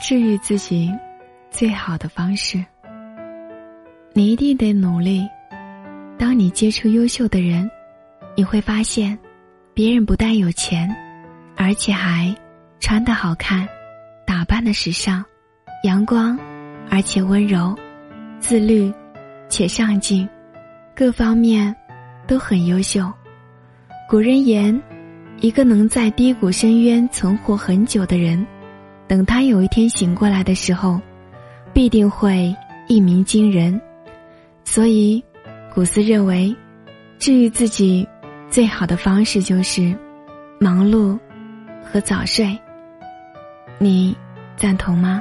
治愈自己最好的方式，你一定得努力。当你接触优秀的人，你会发现，别人不但有钱，而且还穿得好看，打扮的时尚，阳光，而且温柔，自律，且上进，各方面都很优秀。古人言，一个能在低谷深渊存活很久的人。等他有一天醒过来的时候，必定会一鸣惊人。所以，古斯认为，治愈自己最好的方式就是忙碌和早睡。你赞同吗？